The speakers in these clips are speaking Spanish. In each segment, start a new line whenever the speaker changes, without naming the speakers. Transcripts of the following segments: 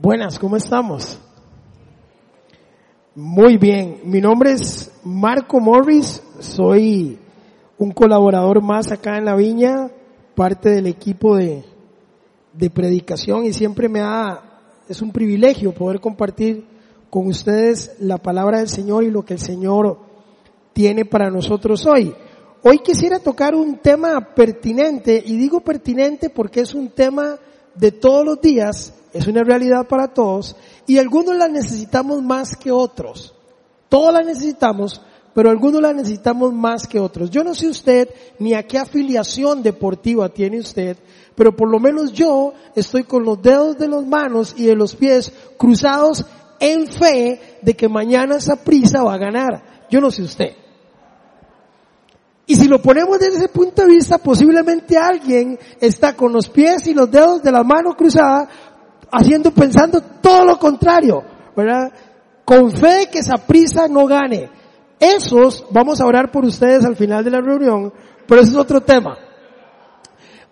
Buenas, ¿cómo estamos? Muy bien, mi nombre es Marco Morris, soy un colaborador más acá en la viña, parte del equipo de, de predicación y siempre me da, es un privilegio poder compartir con ustedes la palabra del Señor y lo que el Señor tiene para nosotros hoy. Hoy quisiera tocar un tema pertinente y digo pertinente porque es un tema de todos los días es una realidad para todos y algunos la necesitamos más que otros. Todos la necesitamos, pero algunos la necesitamos más que otros. Yo no sé usted ni a qué afiliación deportiva tiene usted, pero por lo menos yo estoy con los dedos de las manos y de los pies cruzados en fe de que mañana esa prisa va a ganar. Yo no sé usted. Y si lo ponemos desde ese punto de vista, posiblemente alguien está con los pies y los dedos de la mano cruzada haciendo, pensando todo lo contrario, ¿verdad? Con fe que esa prisa no gane. Esos, vamos a orar por ustedes al final de la reunión, pero ese es otro tema.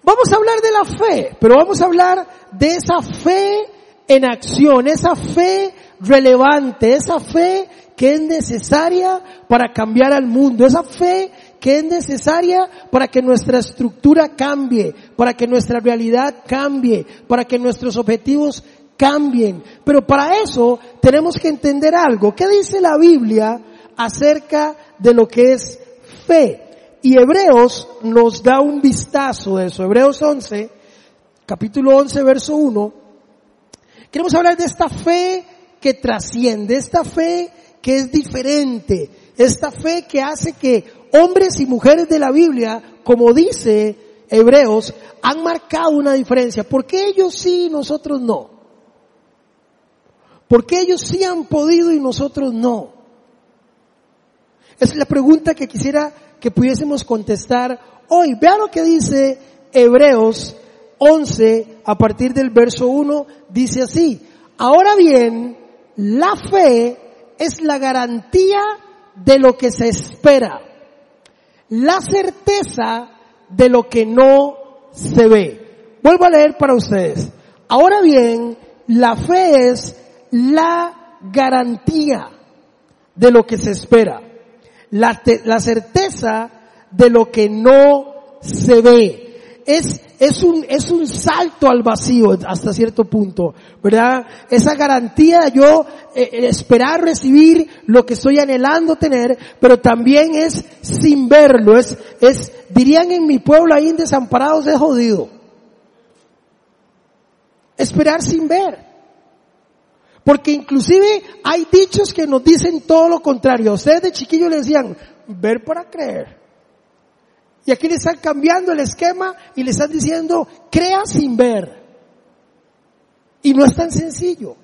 Vamos a hablar de la fe, pero vamos a hablar de esa fe en acción, esa fe relevante, esa fe que es necesaria para cambiar al mundo, esa fe que es necesaria para que nuestra estructura cambie, para que nuestra realidad cambie, para que nuestros objetivos cambien. Pero para eso tenemos que entender algo. ¿Qué dice la Biblia acerca de lo que es fe? Y Hebreos nos da un vistazo de eso. Hebreos 11, capítulo 11, verso 1. Queremos hablar de esta fe que trasciende, esta fe que es diferente, esta fe que hace que hombres y mujeres de la Biblia, como dice Hebreos, han marcado una diferencia. ¿Por qué ellos sí y nosotros no? ¿Por qué ellos sí han podido y nosotros no? Esa es la pregunta que quisiera que pudiésemos contestar hoy. Vea lo que dice Hebreos 11 a partir del verso 1. Dice así, ahora bien, la fe es la garantía de lo que se espera la certeza de lo que no se ve. Vuelvo a leer para ustedes. Ahora bien, la fe es la garantía de lo que se espera, la, la certeza de lo que no se ve es, es un, es un salto al vacío hasta cierto punto, ¿verdad? Esa garantía de yo eh, eh, esperar recibir lo que estoy anhelando tener, pero también es sin verlo, es, es, dirían en mi pueblo ahí desamparados es jodido. Esperar sin ver. Porque inclusive hay dichos que nos dicen todo lo contrario. A ustedes de chiquillo le decían, ver para creer. Y aquí le están cambiando el esquema y le están diciendo, crea sin ver. Y no es tan sencillo.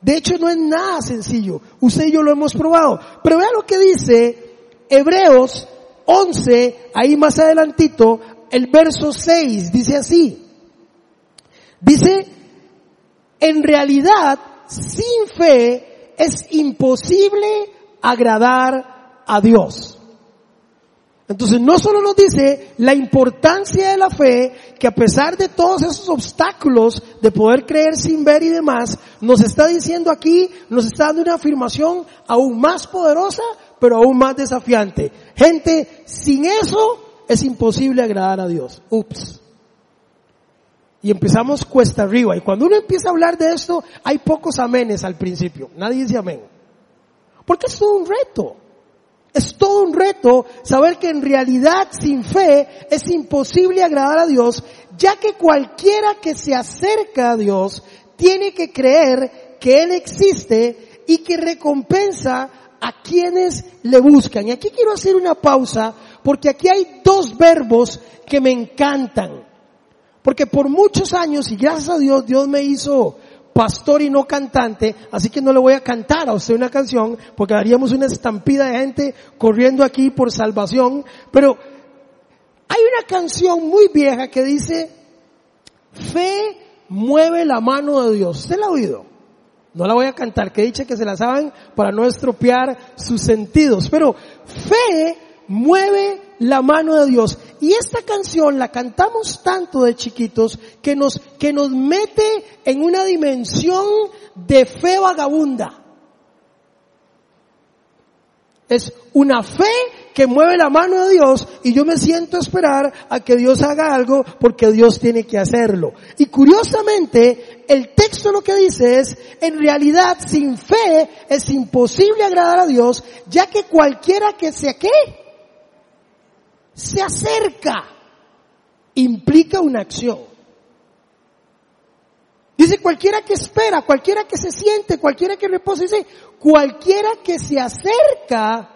De hecho, no es nada sencillo. Usted y yo lo hemos probado. Pero vea lo que dice Hebreos 11, ahí más adelantito, el verso 6, dice así. Dice, en realidad, sin fe es imposible agradar a Dios. Entonces no solo nos dice la importancia de la fe, que a pesar de todos esos obstáculos de poder creer sin ver y demás, nos está diciendo aquí, nos está dando una afirmación aún más poderosa, pero aún más desafiante. Gente, sin eso es imposible agradar a Dios. Ups. Y empezamos cuesta arriba. Y cuando uno empieza a hablar de esto, hay pocos amenes al principio. Nadie dice amén. Porque es todo un reto. Es todo un reto saber que en realidad sin fe es imposible agradar a Dios, ya que cualquiera que se acerca a Dios tiene que creer que Él existe y que recompensa a quienes le buscan. Y aquí quiero hacer una pausa porque aquí hay dos verbos que me encantan. Porque por muchos años, y gracias a Dios, Dios me hizo pastor y no cantante, así que no le voy a cantar a usted una canción, porque haríamos una estampida de gente corriendo aquí por salvación, pero hay una canción muy vieja que dice, fe mueve la mano de Dios. ¿Usted la ha oído? No la voy a cantar, que dice que se la saben para no estropear sus sentidos, pero fe mueve la mano de Dios. Y esta canción la cantamos tanto de chiquitos que nos, que nos mete en una dimensión de fe vagabunda. Es una fe que mueve la mano de Dios y yo me siento a esperar a que Dios haga algo porque Dios tiene que hacerlo. Y curiosamente, el texto lo que dice es, en realidad sin fe es imposible agradar a Dios, ya que cualquiera que sea qué, se acerca, implica una acción. Dice cualquiera que espera, cualquiera que se siente, cualquiera que reposa, dice cualquiera que se acerca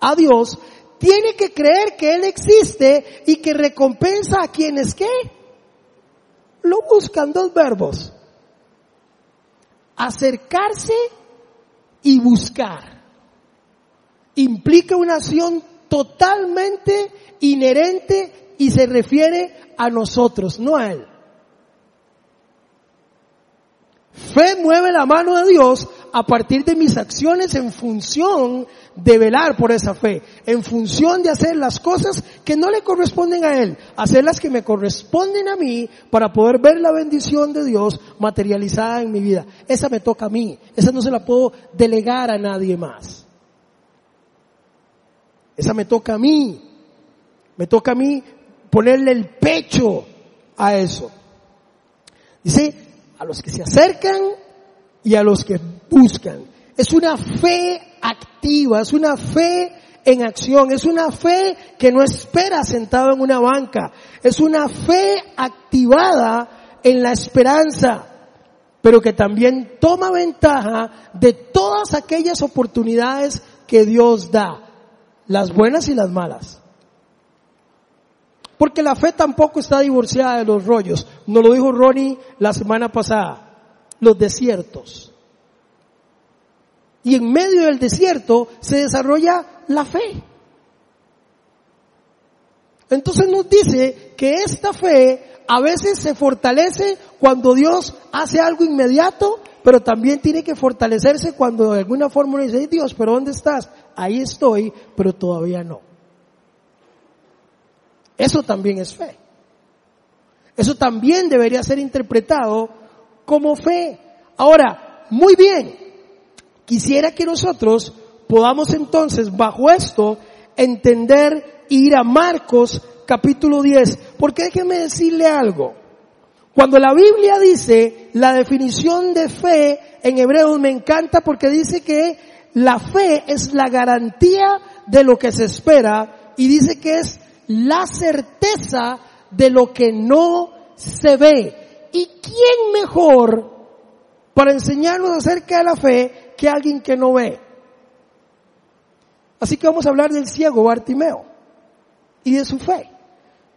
a Dios tiene que creer que Él existe y que recompensa a quienes qué? Lo buscan dos verbos. Acercarse y buscar. Implica una acción totalmente inherente y se refiere a nosotros, no a Él. Fe mueve la mano de Dios a partir de mis acciones en función de velar por esa fe, en función de hacer las cosas que no le corresponden a Él, hacer las que me corresponden a mí para poder ver la bendición de Dios materializada en mi vida. Esa me toca a mí, esa no se la puedo delegar a nadie más. Esa me toca a mí, me toca a mí ponerle el pecho a eso. Dice, a los que se acercan y a los que buscan. Es una fe activa, es una fe en acción, es una fe que no espera sentado en una banca, es una fe activada en la esperanza, pero que también toma ventaja de todas aquellas oportunidades que Dios da, las buenas y las malas. Porque la fe tampoco está divorciada de los rollos. Nos lo dijo Ronnie la semana pasada. Los desiertos. Y en medio del desierto se desarrolla la fe. Entonces nos dice que esta fe a veces se fortalece cuando Dios hace algo inmediato, pero también tiene que fortalecerse cuando de alguna forma uno dice, Dios, pero ¿dónde estás? Ahí estoy, pero todavía no. Eso también es fe. Eso también debería ser interpretado como fe. Ahora, muy bien, Quisiera que nosotros podamos entonces, bajo esto, entender e ir a Marcos capítulo 10. Porque déjenme decirle algo. Cuando la Biblia dice la definición de fe en hebreo me encanta porque dice que la fe es la garantía de lo que se espera y dice que es la certeza de lo que no se ve. ¿Y quién mejor para enseñarnos acerca de la fe que alguien que no ve. Así que vamos a hablar del ciego Bartimeo y de su fe.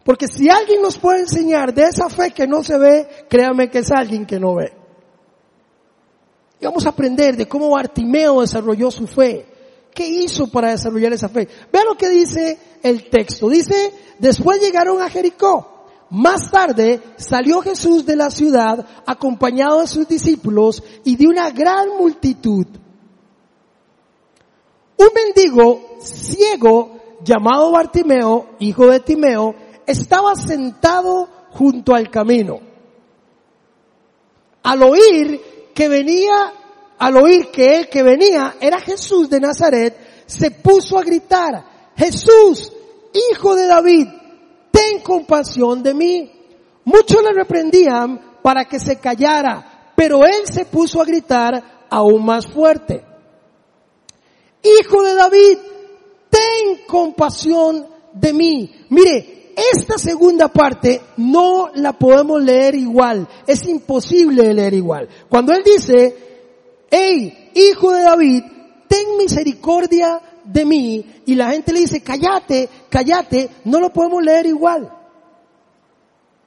Porque si alguien nos puede enseñar de esa fe que no se ve, créame que es alguien que no ve. Y vamos a aprender de cómo Bartimeo desarrolló su fe. ¿Qué hizo para desarrollar esa fe? Vean lo que dice el texto. Dice, después llegaron a Jericó. Más tarde salió Jesús de la ciudad acompañado de sus discípulos y de una gran multitud. Un mendigo ciego llamado Bartimeo, hijo de Timeo, estaba sentado junto al camino. Al oír que venía, al oír que él que venía era Jesús de Nazaret, se puso a gritar, Jesús, hijo de David, ten compasión de mí. Muchos le reprendían para que se callara, pero él se puso a gritar aún más fuerte. Hijo de David, ten compasión de mí. Mire, esta segunda parte no la podemos leer igual. Es imposible leer igual. Cuando él dice, hey, hijo de David, ten misericordia de mí y la gente le dice, cállate, cállate, no lo podemos leer igual.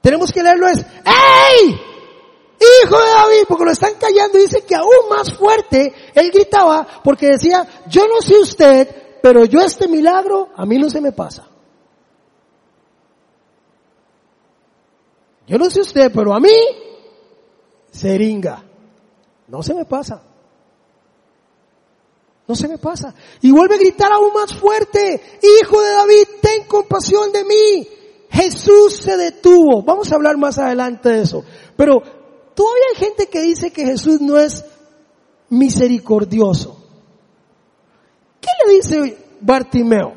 Tenemos que leerlo es, ¡Ey! Hijo de David, porque lo están callando y dice que aún más fuerte él gritaba porque decía, yo no sé usted, pero yo este milagro a mí no se me pasa. Yo no sé usted, pero a mí, seringa, no se me pasa. No se me pasa. Y vuelve a gritar aún más fuerte, Hijo de David, ten compasión de mí. Jesús se detuvo. Vamos a hablar más adelante de eso. Pero todavía hay gente que dice que Jesús no es misericordioso. ¿Qué le dice Bartimeo?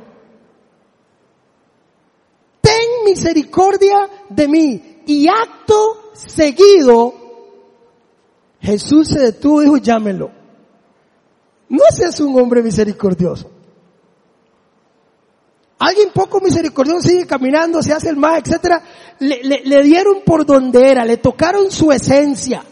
Ten misericordia de mí. Y acto seguido, Jesús se detuvo y dijo, llámelo. No seas un hombre misericordioso. Alguien poco misericordioso sigue caminando, se hace el mal, etcétera. Le, le, dieron por donde era, le tocaron su esencia.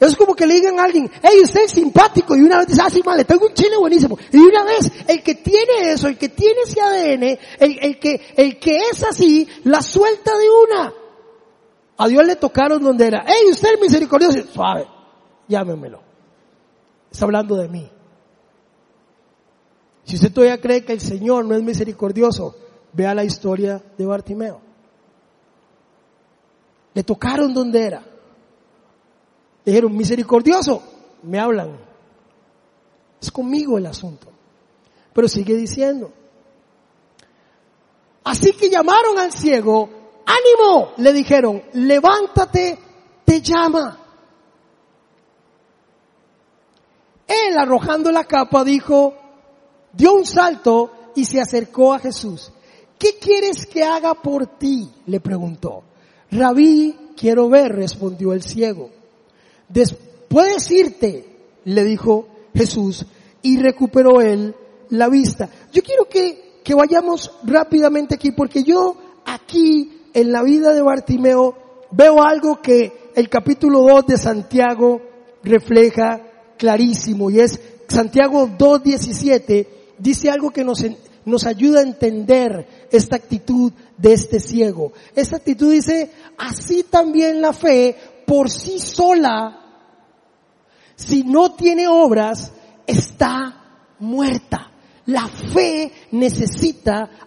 Es como que le digan a alguien, hey, usted es simpático, y una vez dice, ah, sí, mal, le tengo un chile buenísimo. Y una vez, el que tiene eso, el que tiene ese ADN, el, el que, el que es así, la suelta de una. A Dios le tocaron donde era, hey, usted es misericordioso, suave, llámemelo. Está hablando de mí. Si usted todavía cree que el Señor no es misericordioso, vea la historia de Bartimeo. Le tocaron donde era. Le dijeron, misericordioso, me hablan. Es conmigo el asunto. Pero sigue diciendo. Así que llamaron al ciego, ánimo, le dijeron, levántate, te llama. Él arrojando la capa dijo, dio un salto y se acercó a Jesús. ¿Qué quieres que haga por ti? le preguntó. Rabí, quiero ver, respondió el ciego. Puedes irte, le dijo Jesús, y recuperó él la vista. Yo quiero que, que vayamos rápidamente aquí, porque yo aquí en la vida de Bartimeo veo algo que el capítulo 2 de Santiago refleja clarísimo, y es Santiago 2.17 dice algo que nos, nos ayuda a entender esta actitud de este ciego. Esta actitud dice, así también la fe por sí sola, si no tiene obras, está muerta. La fe necesita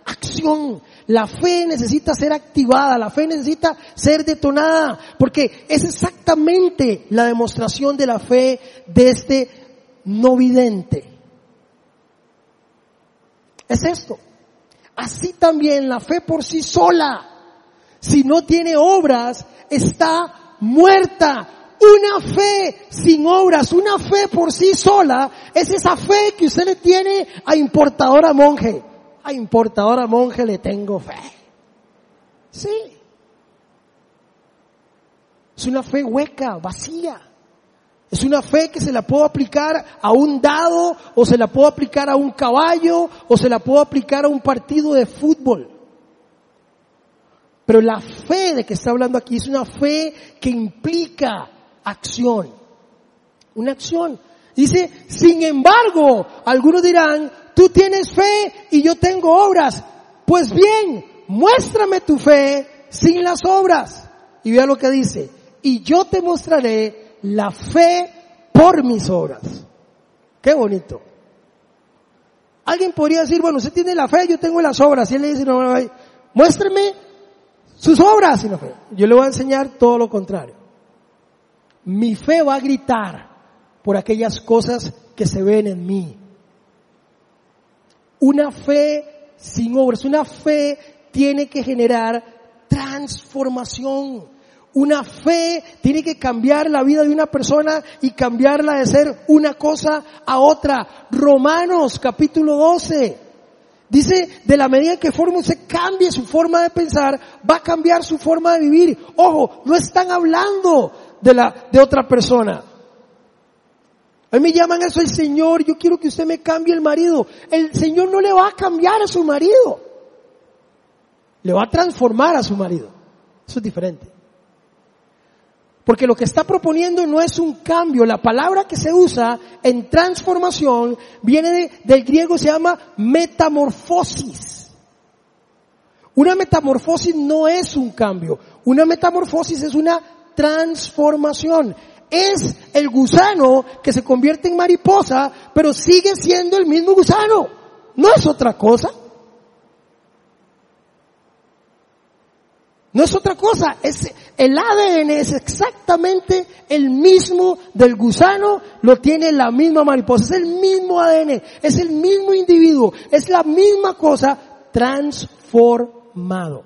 La fe necesita ser activada, la fe necesita ser detonada, porque es exactamente la demostración de la fe de este no vidente. Es esto. Así también la fe por sí sola, si no tiene obras, está muerta. Una fe sin obras, una fe por sí sola, es esa fe que usted le tiene a importadora monje. Importadora monje le tengo fe. Sí. Es una fe hueca, vacía. Es una fe que se la puedo aplicar a un dado, o se la puedo aplicar a un caballo, o se la puedo aplicar a un partido de fútbol. Pero la fe de que está hablando aquí es una fe que implica acción. Una acción. Dice, sin embargo, algunos dirán, tú tienes fe y yo tengo obras. Pues bien, muéstrame tu fe sin las obras. Y vea lo que dice, y yo te mostraré la fe por mis obras. Qué bonito. Alguien podría decir, bueno, usted tiene la fe, yo tengo las obras. Y él le dice, no, no, muéstreme sus obras. Yo le voy a enseñar todo lo contrario. Mi fe va a gritar por aquellas cosas que se ven en mí. Una fe sin obras, una fe tiene que generar transformación. Una fe tiene que cambiar la vida de una persona y cambiarla de ser una cosa a otra. Romanos capítulo 12. Dice, de la medida que forma se cambie su forma de pensar, va a cambiar su forma de vivir. Ojo, no están hablando de la, de otra persona. A mí me llaman eso el Señor, yo quiero que usted me cambie el marido. El Señor no le va a cambiar a su marido. Le va a transformar a su marido. Eso es diferente. Porque lo que está proponiendo no es un cambio. La palabra que se usa en transformación viene del griego, se llama metamorfosis. Una metamorfosis no es un cambio. Una metamorfosis es una transformación. Es el gusano que se convierte en mariposa, pero sigue siendo el mismo gusano. No es otra cosa. No es otra cosa, es, el ADN es exactamente el mismo del gusano, lo tiene la misma mariposa, es el mismo ADN, es el mismo individuo, es la misma cosa transformado.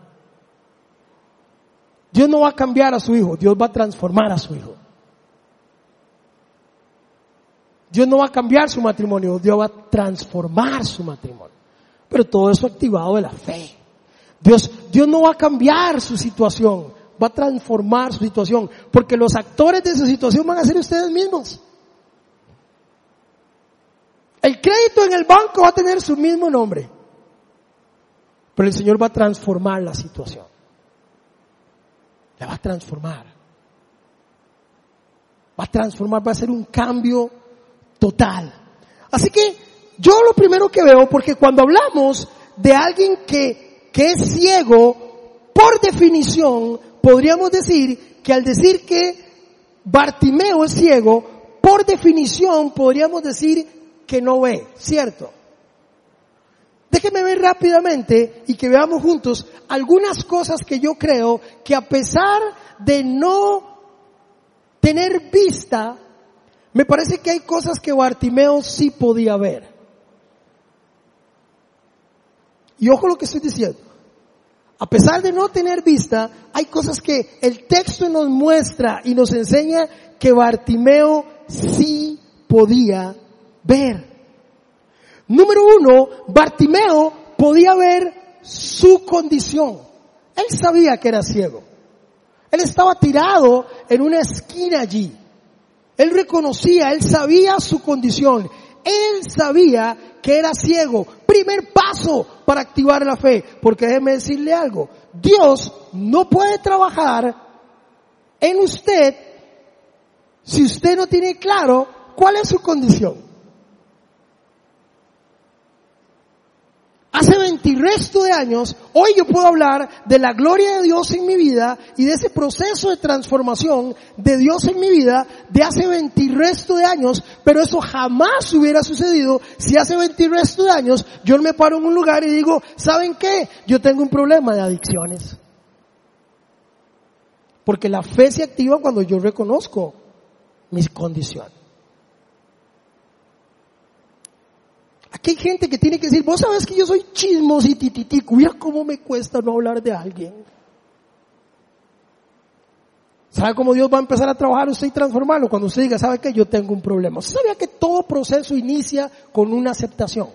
Dios no va a cambiar a su hijo, Dios va a transformar a su hijo. Dios no va a cambiar su matrimonio, Dios va a transformar su matrimonio. Pero todo eso activado de la fe. Dios, Dios no va a cambiar su situación, va a transformar su situación, porque los actores de su situación van a ser ustedes mismos. El crédito en el banco va a tener su mismo nombre, pero el Señor va a transformar la situación. La va a transformar. Va a transformar, va a ser un cambio total. Así que yo lo primero que veo, porque cuando hablamos de alguien que, que es ciego, por definición, podríamos decir que al decir que Bartimeo es ciego, por definición podríamos decir que no ve, ¿cierto? Déjeme ver rápidamente y que veamos juntos algunas cosas que yo creo que a pesar de no tener vista, me parece que hay cosas que Bartimeo sí podía ver. Y ojo lo que estoy diciendo. A pesar de no tener vista, hay cosas que el texto nos muestra y nos enseña que Bartimeo sí podía ver. Número uno, Bartimeo podía ver su condición. Él sabía que era ciego. Él estaba tirado en una esquina allí. Él reconocía, él sabía su condición. Él sabía que era ciego. Primer paso para activar la fe. Porque déjeme decirle algo. Dios no puede trabajar en usted si usted no tiene claro cuál es su condición. Hace 20 resto de años, hoy yo puedo hablar de la gloria de Dios en mi vida y de ese proceso de transformación de Dios en mi vida de hace 20 resto de años, pero eso jamás hubiera sucedido si hace 20 resto de años yo me paro en un lugar y digo, ¿saben qué? Yo tengo un problema de adicciones. Porque la fe se activa cuando yo reconozco mis condiciones. Aquí hay gente que tiene que decir, vos sabes que yo soy chismos y tititico, mira cómo me cuesta no hablar de alguien. ¿Sabe cómo Dios va a empezar a trabajar usted y transformarlo? Cuando usted diga, ¿sabe que yo tengo un problema? ¿Usted sabía que todo proceso inicia con una aceptación?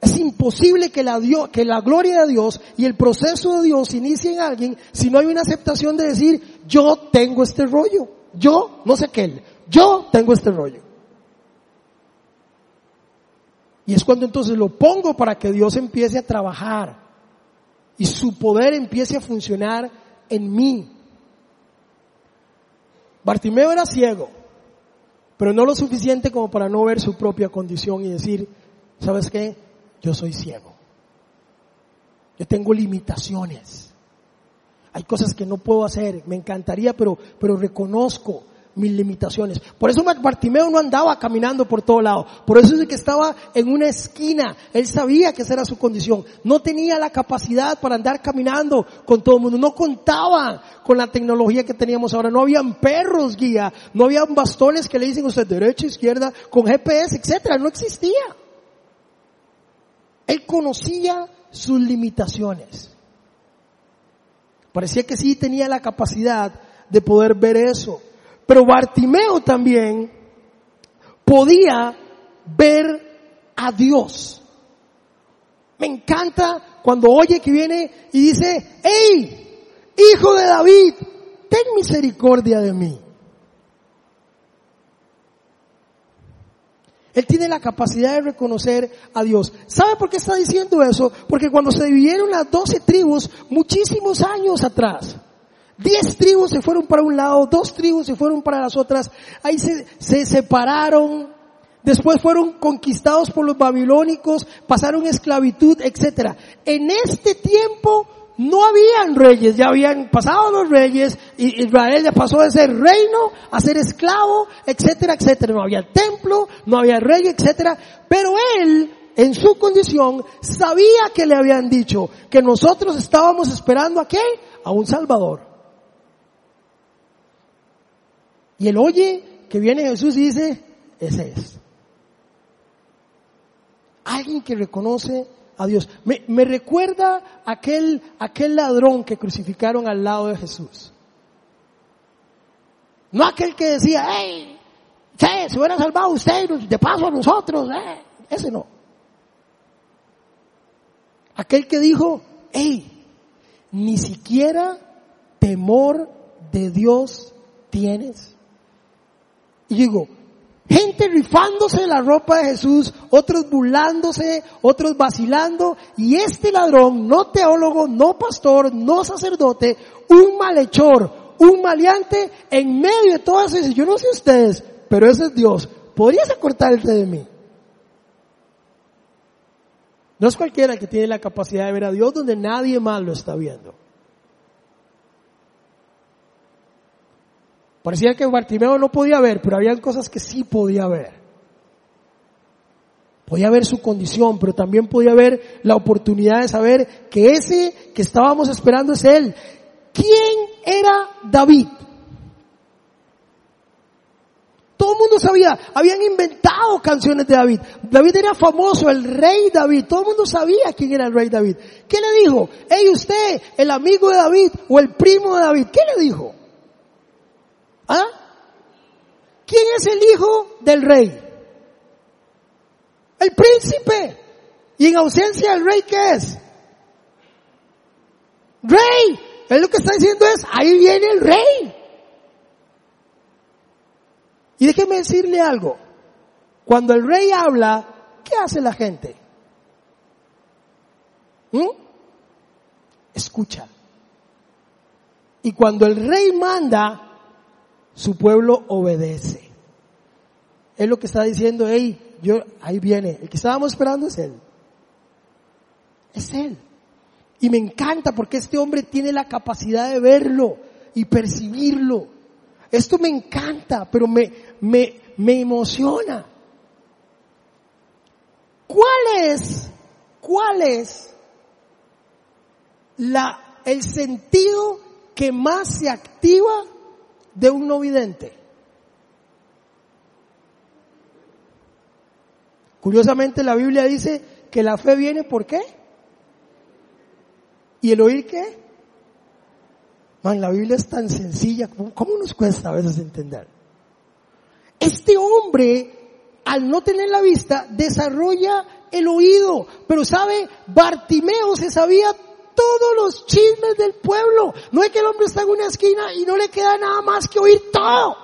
Es imposible que la, Dios, que la gloria de Dios y el proceso de Dios inicie en alguien si no hay una aceptación de decir, yo tengo este rollo. Yo, no sé qué, yo tengo este rollo. Y es cuando entonces lo pongo para que Dios empiece a trabajar y su poder empiece a funcionar en mí. Bartimeo era ciego, pero no lo suficiente como para no ver su propia condición y decir, ¿sabes qué? Yo soy ciego. Yo tengo limitaciones. Hay cosas que no puedo hacer. Me encantaría, pero, pero reconozco mis limitaciones. Por eso Bartimeo no andaba caminando por todo lado. Por eso es que estaba en una esquina. Él sabía que esa era su condición. No tenía la capacidad para andar caminando con todo el mundo. No contaba con la tecnología que teníamos ahora. No habían perros guía. No habían bastones que le dicen usted derecha, izquierda, con GPS, etcétera. No existía. Él conocía sus limitaciones. Parecía que sí tenía la capacidad de poder ver eso. Pero Bartimeo también podía ver a Dios. Me encanta cuando oye que viene y dice, hey, hijo de David, ten misericordia de mí. Él tiene la capacidad de reconocer a Dios. ¿Sabe por qué está diciendo eso? Porque cuando se dividieron las doce tribus, muchísimos años atrás, Diez tribus se fueron para un lado, dos tribus se fueron para las otras, ahí se, se separaron, después fueron conquistados por los babilónicos, pasaron esclavitud, etc. En este tiempo no habían reyes, ya habían pasado los reyes, y Israel ya pasó de ser reino a ser esclavo, etcétera, etcétera. No había templo, no había rey, etcétera. Pero él en su condición, sabía que le habían dicho que nosotros estábamos esperando a qué? A un Salvador. Y él oye que viene Jesús y dice, ese es. Alguien que reconoce a Dios. Me, me recuerda aquel, aquel ladrón que crucificaron al lado de Jesús. No aquel que decía, hey, se hubiera salvado usted, de paso a nosotros, eh. ese no. Aquel que dijo, hey, ni siquiera temor de Dios tienes. Y digo, gente rifándose la ropa de Jesús, otros burlándose, otros vacilando, y este ladrón, no teólogo, no pastor, no sacerdote, un malhechor, un maleante, en medio de todas esas, yo no sé ustedes, pero ese es Dios, ¿podrías acortarte de mí? No es cualquiera que tiene la capacidad de ver a Dios donde nadie más lo está viendo. Parecía que Bartimeo no podía ver, pero había cosas que sí podía ver. Podía ver su condición, pero también podía ver la oportunidad de saber que ese que estábamos esperando es Él. ¿Quién era David? Todo el mundo sabía, habían inventado canciones de David. David era famoso, el rey David. Todo el mundo sabía quién era el rey David. ¿Qué le dijo? Hey, usted, el amigo de David o el primo de David. ¿Qué le dijo? ¿Ah? ¿Quién es el hijo del rey? El príncipe. Y en ausencia del rey, ¿qué es? Rey. Él lo que está diciendo es, ahí viene el rey. Y déjeme decirle algo. Cuando el rey habla, ¿qué hace la gente? ¿Mm? Escucha. Y cuando el rey manda, su pueblo obedece. Es lo que está diciendo, hey, yo, ahí viene. El que estábamos esperando es él. Es él. Y me encanta porque este hombre tiene la capacidad de verlo y percibirlo. Esto me encanta, pero me, me, me emociona. ¿Cuál es, cuál es la, el sentido que más se activa de un no vidente? Curiosamente la Biblia dice que la fe viene por qué? ¿Y el oír qué? Man, la Biblia es tan sencilla, ¿cómo nos cuesta a veces entender? Este hombre, al no tener la vista, desarrolla el oído, pero sabe, Bartimeo se sabía todos los chismes del pueblo. No es que el hombre está en una esquina y no le queda nada más que oír todo.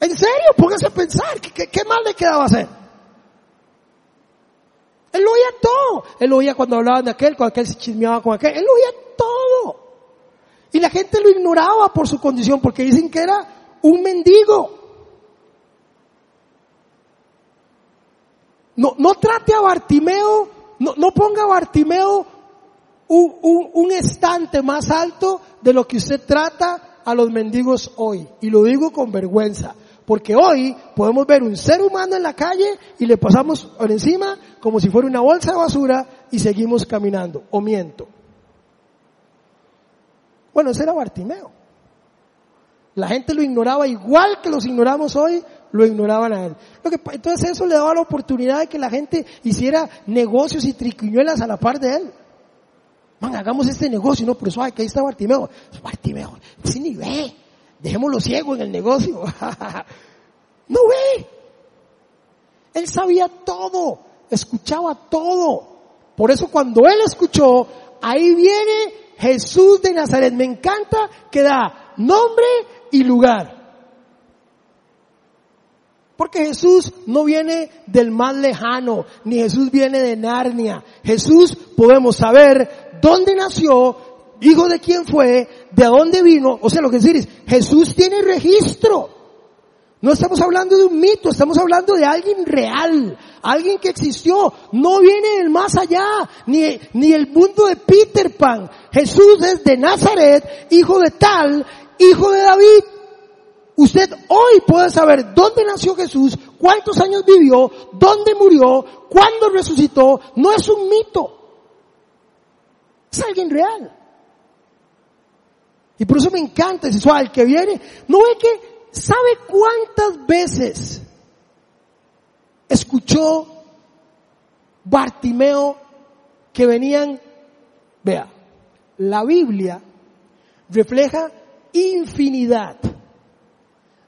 En serio, póngase a pensar, ¿qué, qué más le quedaba hacer? Él oía todo. Él oía cuando hablaban de aquel, cuando aquel se chismeaba con aquel. Él oía todo. Y la gente lo ignoraba por su condición, porque dicen que era un mendigo. No, no trate a Bartimeo, no, ponga Bartimeo un, un, un estante más alto de lo que usted trata a los mendigos hoy. Y lo digo con vergüenza. Porque hoy podemos ver un ser humano en la calle y le pasamos por encima como si fuera una bolsa de basura y seguimos caminando. O miento. Bueno, ese era Bartimeo. La gente lo ignoraba igual que los ignoramos hoy, lo ignoraban a él. Entonces eso le daba la oportunidad de que la gente hiciera negocios y triquiñuelas a la par de él. Man, hagamos este negocio, no, pero suave, que ahí está Bartimeo. Bartimeo, si ni ve. Dejémoslo ciego en el negocio. no ve. Él sabía todo, escuchaba todo. Por eso cuando él escuchó, ahí viene Jesús de Nazaret. Me encanta que da nombre y lugar. Porque Jesús no viene del más lejano, ni Jesús viene de Narnia. Jesús podemos saber dónde nació, hijo de quién fue, de dónde vino. O sea, lo que decir es, Jesús tiene registro. No estamos hablando de un mito, estamos hablando de alguien real, alguien que existió. No viene del más allá, ni, ni el mundo de Peter Pan. Jesús es de Nazaret, hijo de tal, hijo de David. Usted hoy puede saber dónde nació Jesús, cuántos años vivió, dónde murió, cuándo resucitó. No es un mito. Es alguien real. Y por eso me encanta ese al que viene. No ve que sabe cuántas veces escuchó Bartimeo que venían, vea, la Biblia refleja infinidad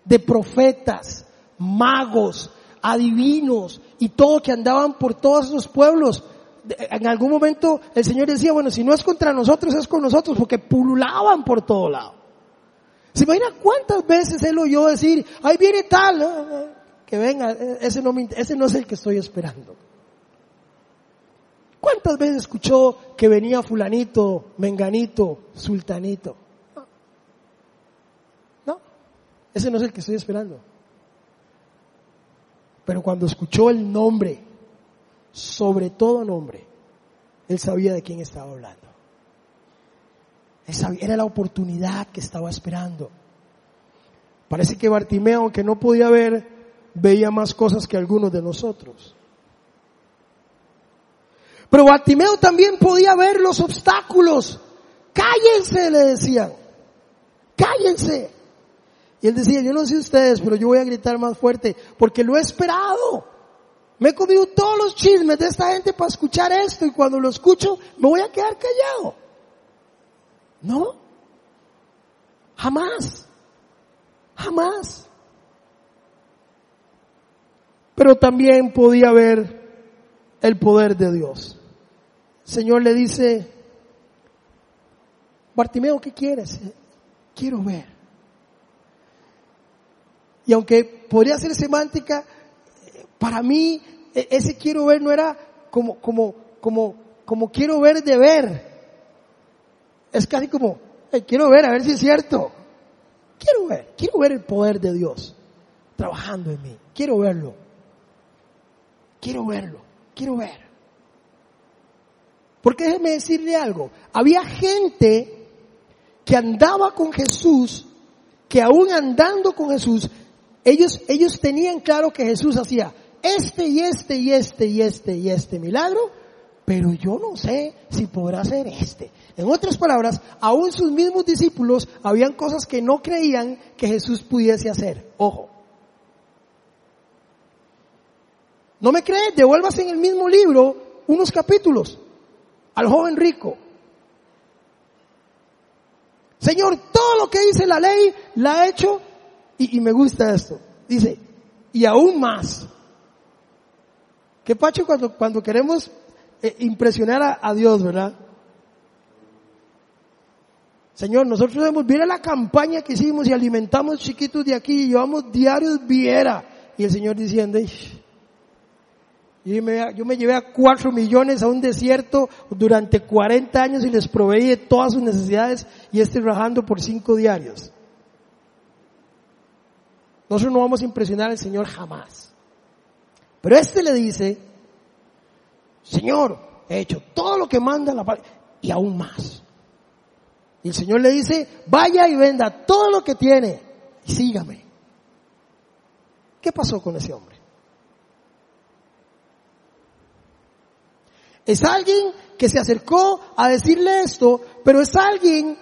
de profetas, magos, adivinos y todo que andaban por todos esos pueblos. En algún momento el Señor decía, bueno, si no es contra nosotros, es con nosotros, porque pululaban por todo lado. ¿Se imagina cuántas veces él oyó decir, ahí viene tal, que venga, ese no, ese no es el que estoy esperando? ¿Cuántas veces escuchó que venía fulanito, menganito, sultanito? Ese no es el que estoy esperando. Pero cuando escuchó el nombre, sobre todo nombre, él sabía de quién estaba hablando. era la oportunidad que estaba esperando. Parece que Bartimeo, aunque no podía ver, veía más cosas que algunos de nosotros. Pero Bartimeo también podía ver los obstáculos. Cállense, le decían. Cállense. Y él decía, yo no sé ustedes, pero yo voy a gritar más fuerte porque lo he esperado. Me he comido todos los chismes de esta gente para escuchar esto y cuando lo escucho me voy a quedar callado. No. Jamás. Jamás. Pero también podía ver el poder de Dios. Señor le dice, Bartimeo, ¿qué quieres? Quiero ver. Y aunque podría ser semántica, para mí e, ese quiero ver no era como, como, como, como quiero ver de ver. Es casi como, quiero ver a ver si es cierto. Quiero ver, quiero ver el poder de Dios trabajando en mí. Quiero verlo. Quiero verlo. Quiero ver. Porque déjeme decirle algo. Había gente que andaba con Jesús, que aún andando con Jesús, ellos, ellos tenían claro que Jesús hacía este y este y este y este y este milagro, pero yo no sé si podrá hacer este. En otras palabras, aún sus mismos discípulos habían cosas que no creían que Jesús pudiese hacer. Ojo. ¿No me crees? Devuélvase en el mismo libro unos capítulos al joven rico. Señor, todo lo que dice la ley la ha hecho y, me gusta esto. Dice, y aún más. ¿Qué pacho cuando, cuando queremos eh, impresionar a, Dios, verdad? Señor, nosotros debemos, ver la campaña que hicimos y alimentamos chiquitos de aquí y llevamos diarios viera. Y el Señor diciendo, yo me, yo me llevé a cuatro millones a un desierto durante 40 años y les proveí de todas sus necesidades y estoy rajando por cinco diarios. Nosotros no vamos a impresionar al Señor jamás. Pero este le dice, Señor, he hecho todo lo que manda la palabra y aún más. Y el Señor le dice, vaya y venda todo lo que tiene y sígame. ¿Qué pasó con ese hombre? Es alguien que se acercó a decirle esto, pero es alguien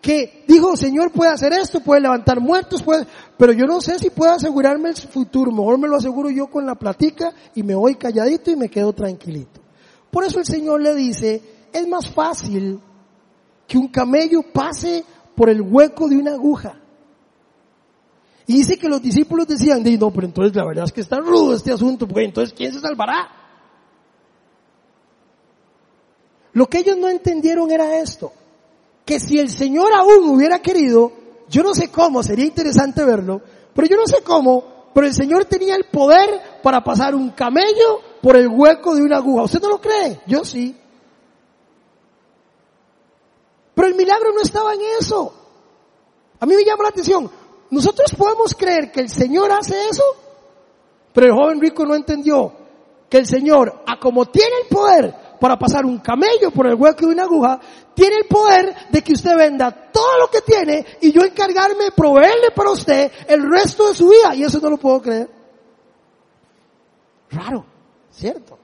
que dijo, Señor puede hacer esto, puede levantar muertos, puede, pero yo no sé si puedo asegurarme el futuro, mejor me lo aseguro yo con la platica y me voy calladito y me quedo tranquilito. Por eso el Señor le dice, es más fácil que un camello pase por el hueco de una aguja. Y dice que los discípulos decían, no, pero entonces la verdad es que está rudo este asunto, porque entonces ¿quién se salvará? Lo que ellos no entendieron era esto que si el Señor aún hubiera querido, yo no sé cómo, sería interesante verlo, pero yo no sé cómo, pero el Señor tenía el poder para pasar un camello por el hueco de una aguja. ¿Usted no lo cree? Yo sí. Pero el milagro no estaba en eso. A mí me llama la atención. Nosotros podemos creer que el Señor hace eso, pero el joven rico no entendió que el Señor, a como tiene el poder para pasar un camello por el hueco de una aguja, tiene el poder de que usted venda todo lo que tiene y yo encargarme de proveerle para usted el resto de su vida. Y eso no lo puedo creer. Raro, ¿cierto?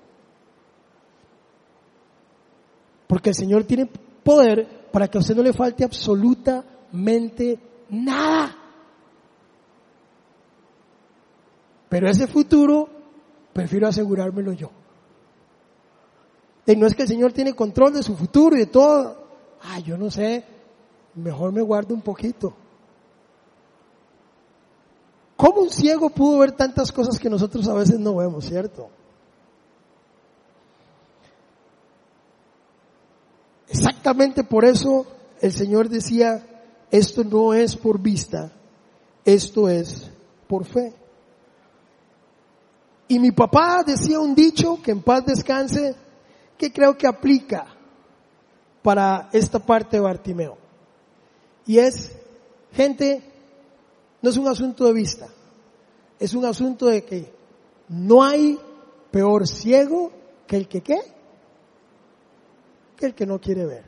Porque el Señor tiene poder para que a usted no le falte absolutamente nada. Pero ese futuro prefiero asegurármelo yo. Y no es que el Señor tiene control de su futuro y de todo. Ah, yo no sé, mejor me guardo un poquito. ¿Cómo un ciego pudo ver tantas cosas que nosotros a veces no vemos, cierto? Exactamente por eso el Señor decía, esto no es por vista, esto es por fe. Y mi papá decía un dicho que en paz descanse, que creo que aplica para esta parte de Bartimeo. Y es, gente, no es un asunto de vista, es un asunto de que no hay peor ciego que el que qué, que el que no quiere ver.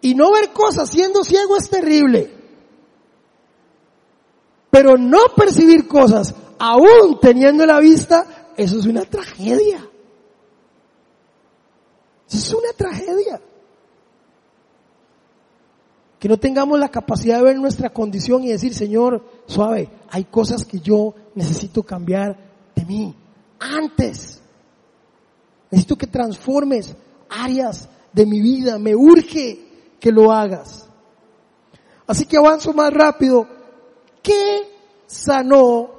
Y no ver cosas siendo ciego es terrible. Pero no percibir cosas aún teniendo la vista, eso es una tragedia. Es una tragedia. Que no tengamos la capacidad de ver nuestra condición y decir, Señor, suave, hay cosas que yo necesito cambiar de mí. Antes. Necesito que transformes áreas de mi vida. Me urge que lo hagas. Así que avanzo más rápido. ¿Qué sanó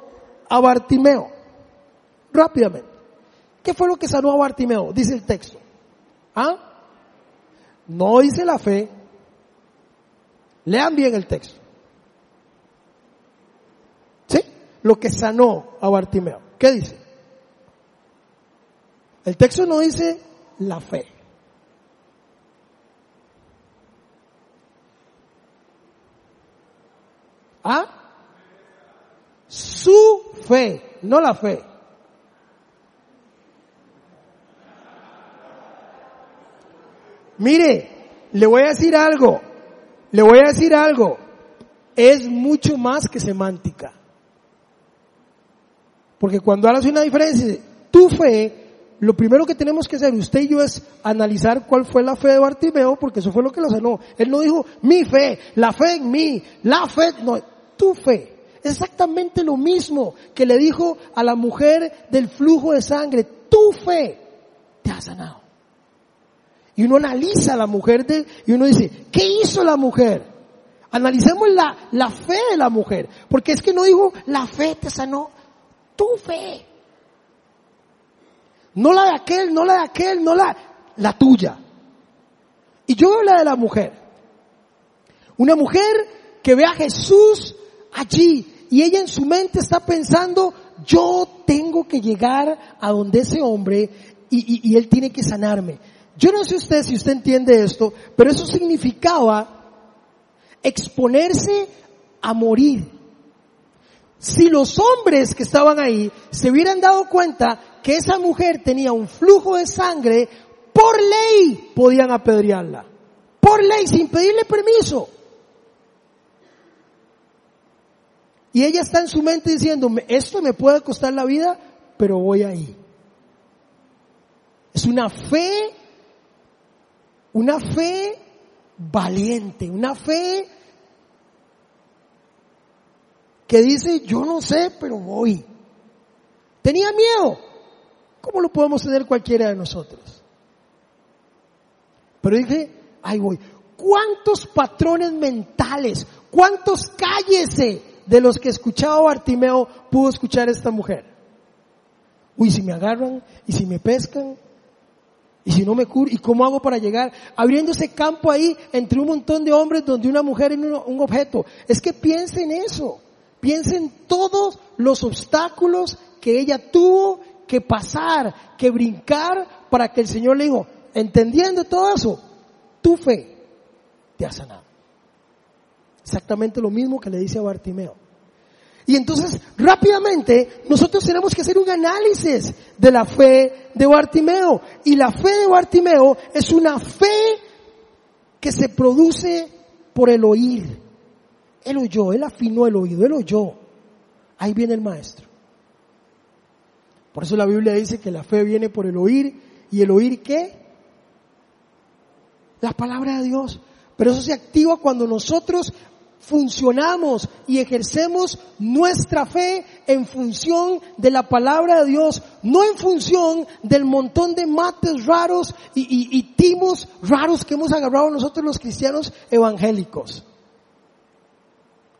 a Bartimeo? Rápidamente. ¿Qué fue lo que sanó a Bartimeo? Dice el texto. ¿Ah? No dice la fe. Lean bien el texto. ¿Sí? Lo que sanó a Bartimeo. ¿Qué dice? El texto no dice la fe. ¿Ah? Su fe, no la fe. Mire, le voy a decir algo, le voy a decir algo, es mucho más que semántica. Porque cuando hace una diferencia, tu fe, lo primero que tenemos que hacer usted y yo es analizar cuál fue la fe de Bartimeo, porque eso fue lo que lo sanó. Él no dijo mi fe, la fe en mí, la fe, no, tu fe. Es exactamente lo mismo que le dijo a la mujer del flujo de sangre, tu fe te ha sanado. Y uno analiza a la mujer de, y uno dice, ¿qué hizo la mujer? Analicemos la, la fe de la mujer. Porque es que no dijo, la fe te sanó, tu fe. No la de aquel, no la de aquel, no la, la tuya. Y yo veo la de la mujer. Una mujer que ve a Jesús allí y ella en su mente está pensando, yo tengo que llegar a donde ese hombre y, y él tiene que sanarme. Yo no sé usted si usted entiende esto, pero eso significaba exponerse a morir. Si los hombres que estaban ahí se hubieran dado cuenta que esa mujer tenía un flujo de sangre, por ley podían apedrearla. Por ley, sin pedirle permiso. Y ella está en su mente diciendo, esto me puede costar la vida, pero voy ahí. Es una fe una fe valiente, una fe que dice, yo no sé, pero voy. Tenía miedo. ¿Cómo lo podemos tener cualquiera de nosotros? Pero dije, ahí voy. ¿Cuántos patrones mentales, cuántos cállese de los que escuchaba Bartimeo pudo escuchar esta mujer? Uy, si me agarran y si me pescan y si no me curo, ¿y cómo hago para llegar? Abriendo ese campo ahí entre un montón de hombres donde una mujer es un objeto. Es que piense en eso. Piense en todos los obstáculos que ella tuvo que pasar, que brincar para que el Señor le dijo, entendiendo todo eso, tu fe te ha sanado. Exactamente lo mismo que le dice a Bartimeo. Y entonces, rápidamente, nosotros tenemos que hacer un análisis de la fe de Bartimeo. Y la fe de Bartimeo es una fe que se produce por el oír. Él oyó, él afinó el oído, él oyó. Ahí viene el maestro. Por eso la Biblia dice que la fe viene por el oír. ¿Y el oír qué? La palabra de Dios. Pero eso se activa cuando nosotros funcionamos y ejercemos nuestra fe en función de la palabra de Dios, no en función del montón de mates raros y, timos raros que hemos agarrado nosotros los cristianos evangélicos.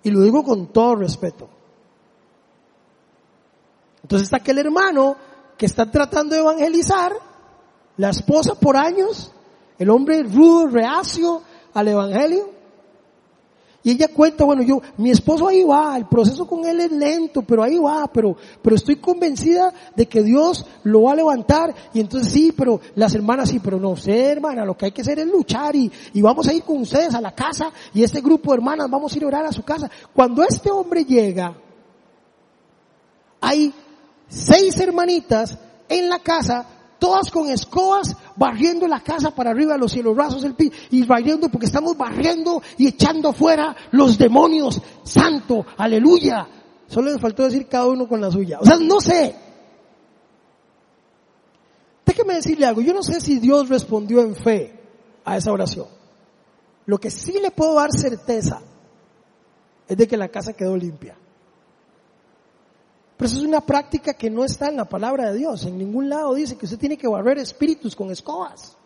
Y lo digo con todo respeto. Entonces está aquel hermano que está tratando de evangelizar, la esposa por años, el hombre rudo, reacio al evangelio, y ella cuenta, bueno, yo, mi esposo ahí va, el proceso con él es lento, pero ahí va, pero, pero estoy convencida de que Dios lo va a levantar. Y entonces sí, pero las hermanas sí, pero no sé, hermana, lo que hay que hacer es luchar y, y vamos a ir con ustedes a la casa y este grupo de hermanas vamos a ir a orar a su casa. Cuando este hombre llega, hay seis hermanitas en la casa todas con escobas, barriendo la casa para arriba, los cielos rasos del piso, y barriendo porque estamos barriendo y echando afuera los demonios. Santo, aleluya. Solo les faltó decir cada uno con la suya. O sea, no sé. Déjeme decirle algo. Yo no sé si Dios respondió en fe a esa oración. Lo que sí le puedo dar certeza es de que la casa quedó limpia. Pero eso es una práctica que no está en la palabra de Dios. En ningún lado dice que usted tiene que barrer espíritus con escobas.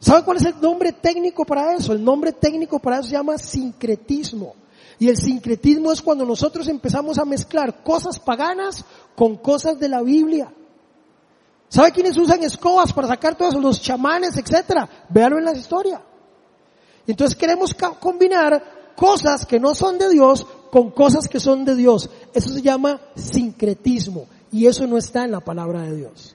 ¿Sabe cuál es el nombre técnico para eso? El nombre técnico para eso se llama sincretismo. Y el sincretismo es cuando nosotros empezamos a mezclar cosas paganas con cosas de la Biblia. ¿Sabe quiénes usan escobas para sacar todos los chamanes, etcétera? Véanlo en la historia. Entonces queremos combinar cosas que no son de Dios con cosas que son de Dios. Eso se llama sincretismo y eso no está en la palabra de Dios.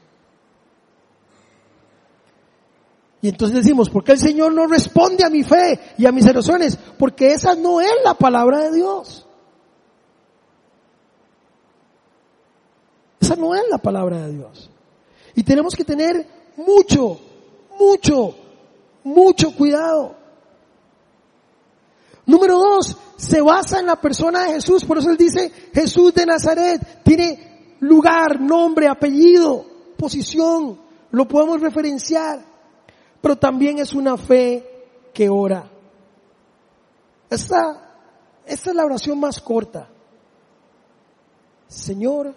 Y entonces decimos, ¿por qué el Señor no responde a mi fe y a mis oraciones? Porque esa no es la palabra de Dios. Esa no es la palabra de Dios. Y tenemos que tener mucho, mucho, mucho cuidado. Número dos, se basa en la persona de Jesús. Por eso él dice Jesús de Nazaret. Tiene lugar, nombre, apellido, posición. Lo podemos referenciar. Pero también es una fe que ora. Esta, esta es la oración más corta. Señor,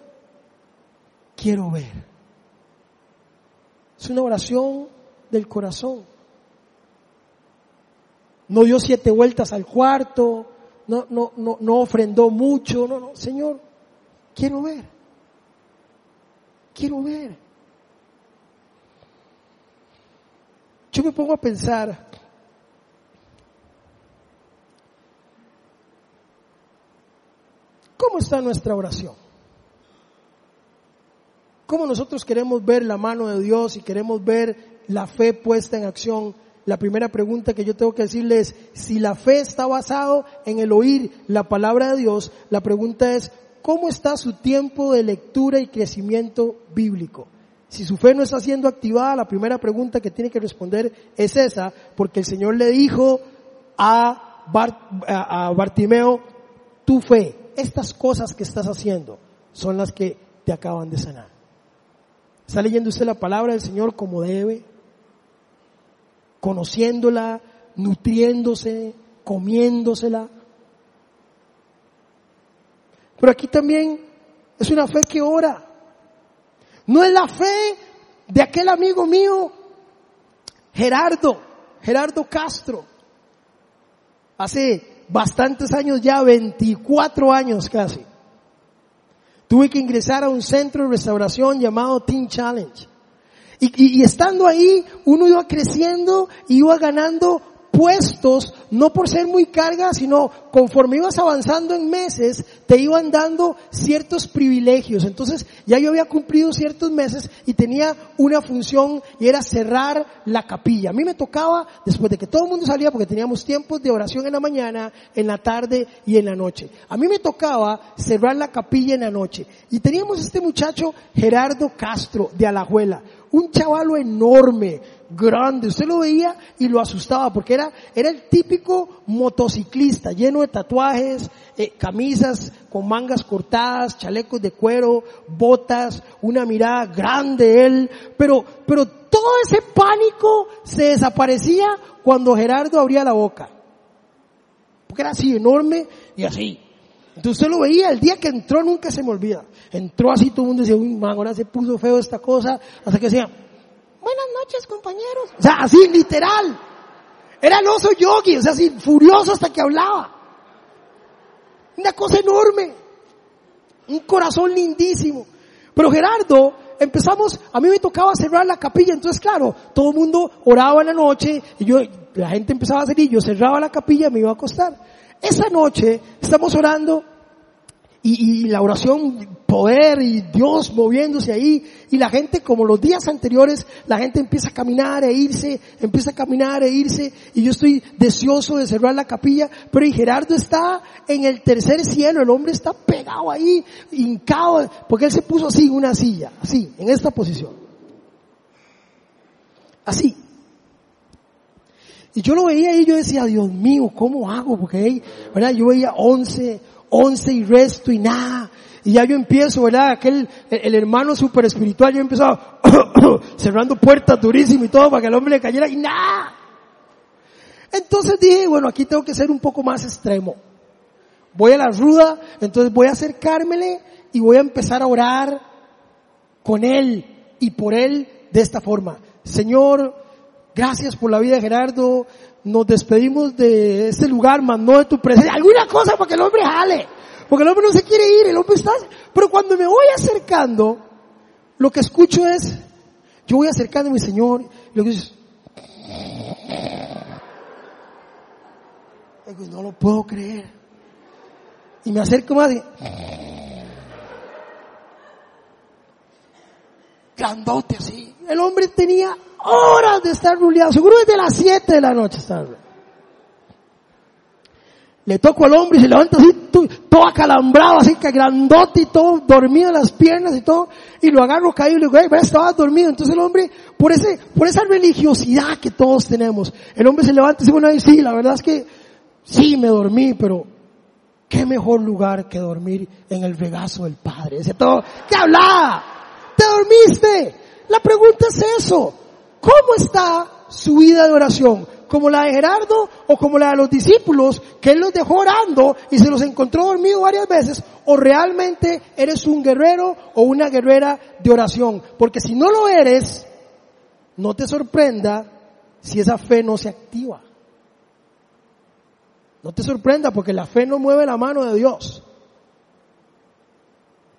quiero ver. Es una oración del corazón no dio siete vueltas al cuarto, no, no, no, no ofrendó mucho, no, no, Señor, quiero ver, quiero ver. Yo me pongo a pensar, ¿cómo está nuestra oración? ¿Cómo nosotros queremos ver la mano de Dios y queremos ver la fe puesta en acción? La primera pregunta que yo tengo que decirle es, si la fe está basado en el oír la palabra de Dios, la pregunta es, ¿cómo está su tiempo de lectura y crecimiento bíblico? Si su fe no está siendo activada, la primera pregunta que tiene que responder es esa, porque el Señor le dijo a, a Bartimeo, tu fe, estas cosas que estás haciendo son las que te acaban de sanar. ¿Está leyendo usted la palabra del Señor como debe? Conociéndola, nutriéndose, comiéndosela. Pero aquí también es una fe que ora. No es la fe de aquel amigo mío, Gerardo, Gerardo Castro. Hace bastantes años ya, 24 años casi. Tuve que ingresar a un centro de restauración llamado Teen Challenge. Y, estando ahí, uno iba creciendo iba ganando puestos no por ser muy carga, sino conforme ibas avanzando en meses, te iban dando ciertos privilegios. Entonces ya yo había cumplido ciertos meses y tenía una función y era cerrar la capilla. A mí me tocaba, después de que todo el mundo salía, porque teníamos tiempos de oración en la mañana, en la tarde y en la noche. A mí me tocaba cerrar la capilla en la noche. Y teníamos este muchacho, Gerardo Castro, de Alajuela un chavalo enorme, grande, usted lo veía y lo asustaba porque era, era el típico motociclista lleno de tatuajes, eh, camisas con mangas cortadas, chalecos de cuero, botas, una mirada grande él, pero, pero todo ese pánico se desaparecía cuando Gerardo abría la boca. Porque era así enorme y así. Entonces usted lo veía, el día que entró nunca se me olvida. Entró así, todo el mundo decía, uy, man, ahora se puso feo esta cosa, hasta que decía, buenas noches compañeros. O sea, así, literal. Era el oso yogi, o sea, así, furioso hasta que hablaba. Una cosa enorme. Un corazón lindísimo. Pero Gerardo, empezamos, a mí me tocaba cerrar la capilla, entonces claro, todo el mundo oraba en la noche, y yo, la gente empezaba a y yo cerraba la capilla y me iba a acostar. Esa noche estamos orando y, la oración, poder y Dios moviéndose ahí y la gente como los días anteriores, la gente empieza a caminar e irse, empieza a caminar e irse y yo estoy deseoso de cerrar la capilla, pero y Gerardo está en el tercer cielo, el hombre está pegado ahí, hincado, porque él se puso así una silla, así, en esta posición. Así. Y yo lo veía y yo decía, Dios mío, ¿cómo hago? Porque ahí, ¿verdad? Yo veía once, once y resto y nada. Y ya yo empiezo, ¿verdad? Aquel, el, hermano super espiritual, yo empezaba cerrando puertas durísimo y todo para que el hombre le cayera y nada. Entonces dije, bueno, aquí tengo que ser un poco más extremo. Voy a la ruda, entonces voy a acercármele y voy a empezar a orar con él y por él de esta forma. Señor, gracias por la vida Gerardo, nos despedimos de este lugar, más no de tu presencia. Alguna cosa para que el hombre jale. Porque el hombre no se quiere ir, el hombre está... Pero cuando me voy acercando, lo que escucho es, yo voy acercando a mi Señor, y lo que dice, no lo puedo creer. Y me acerco más y, grandote así. El hombre tenía horas de estar ruleado. Seguro desde las 7 de la noche estar Le toco al hombre y se levanta así, todo acalambrado, así que grandote y todo, dormido en las piernas y todo, y lo agarro caído y le digo, hey, estabas dormido. Entonces el hombre, por ese, por esa religiosidad que todos tenemos, el hombre se levanta y dice, bueno, sí, la verdad es que sí me dormí, pero qué mejor lugar que dormir en el regazo del Padre. Dice todo, ¿qué hablaba? ¿Te dormiste? La pregunta es eso. ¿Cómo está su vida de oración? ¿Como la de Gerardo o como la de los discípulos que él los dejó orando y se los encontró dormido varias veces? ¿O realmente eres un guerrero o una guerrera de oración? Porque si no lo eres, no te sorprenda si esa fe no se activa. No te sorprenda porque la fe no mueve la mano de Dios.